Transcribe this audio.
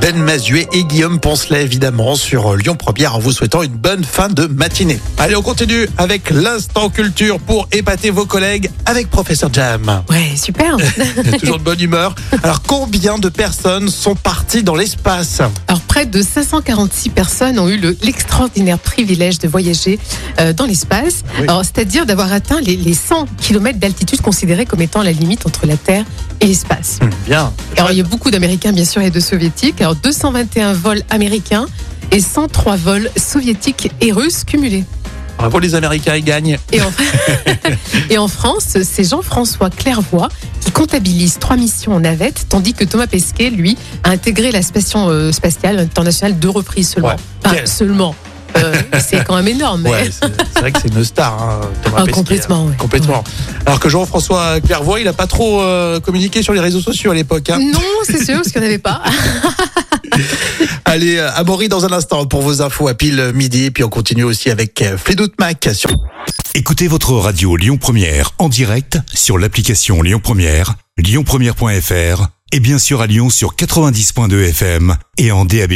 Ben Mazuet et Guillaume Poncelet, évidemment, sur Lyon Première, en vous souhaitant une bonne fin de matinée. Allez, on continue avec l'instant culture pour épater vos collègues avec Professeur Jam. Ouais, super. Toujours de bonne humeur. Alors, combien de personnes sont parties dans l'espace? Alors, près de 546 personnes ont eu le- l'extraordinaire privilège de voyager euh, dans l'espace. Oui. C'est-à-dire d'avoir atteint les, les 100 km d'altitude considérés comme étant la limite entre la Terre et l'espace. Bien. Alors, il y a beaucoup d'Américains, bien sûr, et de Soviétiques. Alors, 221 vols américains et 103 vols soviétiques et russes cumulés. Bravo les Américains, ils gagnent. Et en, et en France, c'est Jean-François Clairvoy qui comptabilise trois missions en navette, tandis que Thomas Pesquet, lui, a intégré la station euh, spatiale internationale deux reprises seulement. Ouais. Enfin, Quel- seulement. Euh, c'est quand même énorme. mais- Ouais, c'est vrai que c'est une star, hein, Thomas Ah, Pesquet, complètement, hein. ouais. Complètement. Alors que Jean-François Clairvoy, il n'a pas trop euh, communiqué sur les réseaux sociaux à l'époque. hein. Non, c'est sûr, parce qu'il n'y en avait pas. Allez, euh, Amaury dans un instant pour vos infos à pile midi. Puis on continue aussi avec Fleetwood Mac sur Écoutez votre radio Lyon Première en direct sur l'application Lyon Première, lyonpremière.fr et bien sûr à Lyon sur 90.2 FM et en DAB+.